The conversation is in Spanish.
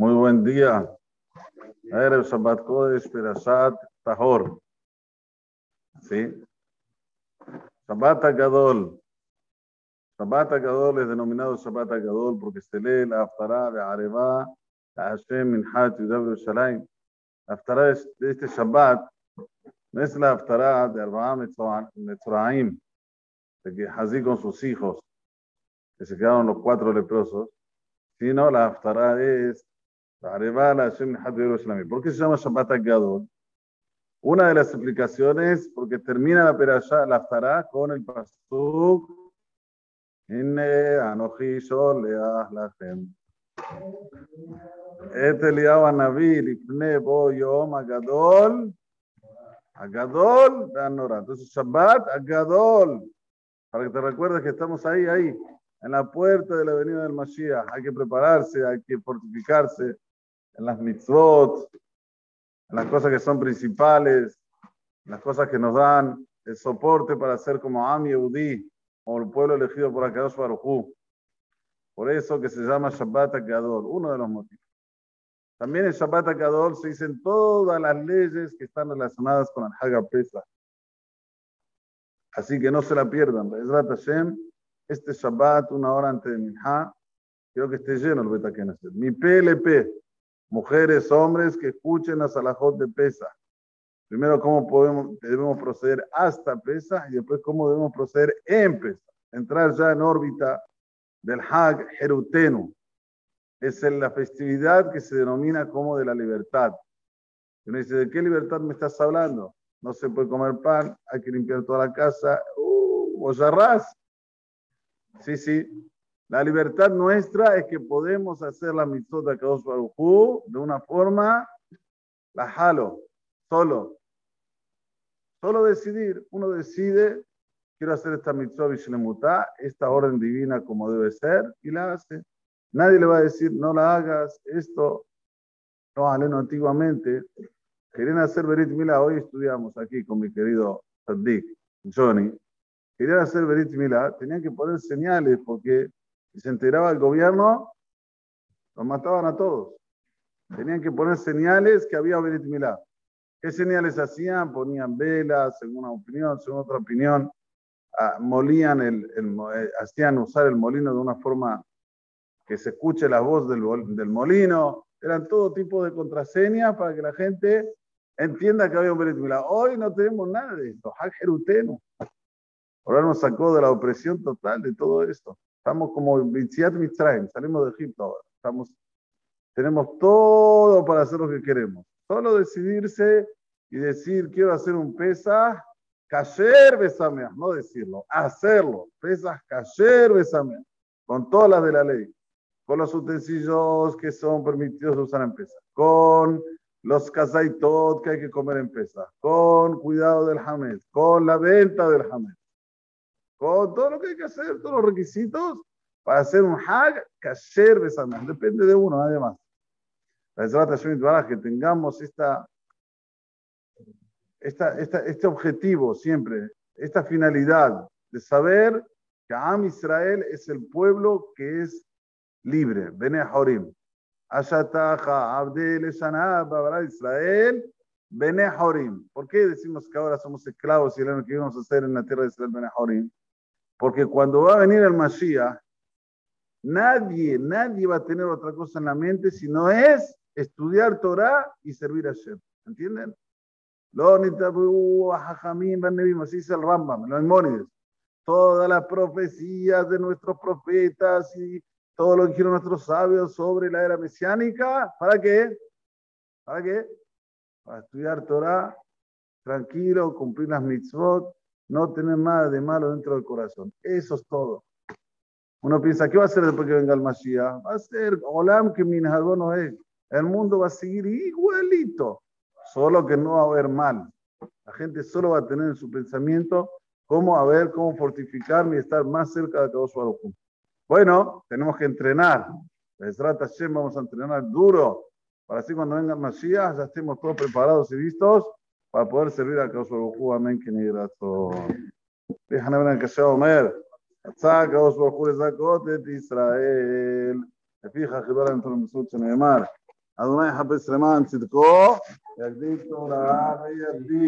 Muy buen día. Erev Shabbat Kodesh Perashat Tahor. ¿Sí? Shabbat Gadol. Shabbat Gadol es denominado Shabbat Gadol porque se lee la Haftarah de Areva, la Hashem Minhat Yudab Yerushalayim. La Haftarah de este Shabbat no es la Haftarah de Arba'a Metzraim, de que Hazí con sus hijos, que se quedaron los cuatro leprosos, sino la Haftarah es ¿Por qué se llama Shabbat Gadol? Una de las explicaciones, porque termina la perashá, la Haftarah, con el pasuk Anochi Sholeach Lachem. Et Eliyahu Hanavi Lifne Bo Yom Agadol Agadol Anora. Entonces Shabbat Agadol. Para que te recuerdes que estamos ahí, ahí, en la puerta de la venida del Mashiach. Hay que prepararse, hay que fortificarse en las mitzvot, en las cosas que son principales, en las cosas que nos dan el soporte para ser como Am Yehudi, como el pueblo elegido por Akadosh Baruj Por eso que se llama Shabbat Akadol, uno de los motivos. También en Shabbat Akadol se dicen todas las leyes que están relacionadas con el Haga Pesa. Así que no se la pierdan. este Shabbat, una hora antes de Minha, quiero que esté lleno el Betakeneset. Mi PLP, mujeres, hombres que escuchen la Salahot de Pesa. Primero, cómo podemos, debemos proceder hasta Pesa y después cómo debemos proceder en Pesa. Entrar ya en órbita del Hag Jerutenu. Es la festividad que se denomina como de la libertad. Y uno ¿de qué libertad me estás hablando? No se puede comer pan, hay que limpiar toda la casa. ¡Uh! ¿Vos Sí, sí. La libertad nuestra es que podemos hacer la mitzvot de Kadosh Baruj de una forma, la jalo, solo. Solo decidir. Uno decide, quiero hacer esta mitzvah Bishlemutá, esta orden divina como debe ser, y la hace. Nadie le va a decir, no la hagas, esto. No, aleno antiguamente. Querían hacer Berit Mila, hoy estudiamos aquí con mi querido Saddik, Johnny. Querían hacer Berit Mila, tenían que poner señales porque si se enteraba el gobierno, los mataban a todos. Tenían que poner señales que había Berit. ¿Qué señales hacían? Ponían velas, según una opinión, según otra opinión. Ah, molían el, eh, hacían usar el molino de una forma que se escuche la voz del, molino. Eran todo tipo de contraseñas para que la gente entienda que había un. Hoy no tenemos nada de esto. Ahora nos sacó de la opresión total de todo esto. Estamos como Bitziat Mitzrayim, salimos de Egipto ahora. Estamos, tenemos todo para hacer lo que queremos. Solo decidirse y decir, quiero hacer un pesa, kasher besamea, no decirlo, hacerlo. Pesas kasher besamea, con todas las de la ley. Con los utensilios que son permitidos usar en pesa. Con los kazaitot que hay que comer en pesa. Con cuidado del hamed. Con la venta del hamed con todo lo que hay que hacer, todos los requisitos para hacer un hag kasher besamán. Depende de uno, nadie más. La que tengamos esta, esta, esta, este objetivo siempre, esta finalidad de saber que Am Israel es el pueblo que es libre. Bene Horim. Ashataja, Abdel, Israel, Bene Horim. ¿Por qué decimos que ahora somos esclavos y lo que íbamos a hacer en la tierra de Israel, Bene Horim? Porque cuando va a venir el Mashiach, nadie, nadie va a tener otra cosa en la mente si no es estudiar Torah y servir a Shem. ¿Entienden? Lo así dice el Rambam, los Maimónides. Todas las profecías de nuestros profetas y todo lo que dijeron nuestros sabios sobre la era mesiánica, ¿para qué? ¿Para qué? Para estudiar Torah, tranquilo, cumplir las mitzvot no tener nada de malo dentro del corazón. Eso es todo. Uno piensa, ¿qué va a hacer después que venga el Mashiach? Va a ser Olam que no es. El mundo va a seguir igualito, solo que no va a haber mal. La gente solo va a tener en su pensamiento cómo a ver, cómo fortificarme y estar más cerca de Kadosh Baruj Bueno, tenemos que entrenar. vamos a entrenar duro para así cuando venga el Mashiach ya estemos todos preparados y listos para poder servir a Kadosh Baruj amén, que ni grato. Déjame ver que se Omer, יצא הקדוש ברוך הוא לזכות את ישראל, לפי כך גדול להם תורה מסות שנאמר, Adonai Hapes Reman Tzidko, Yagdik Torah, Yagdik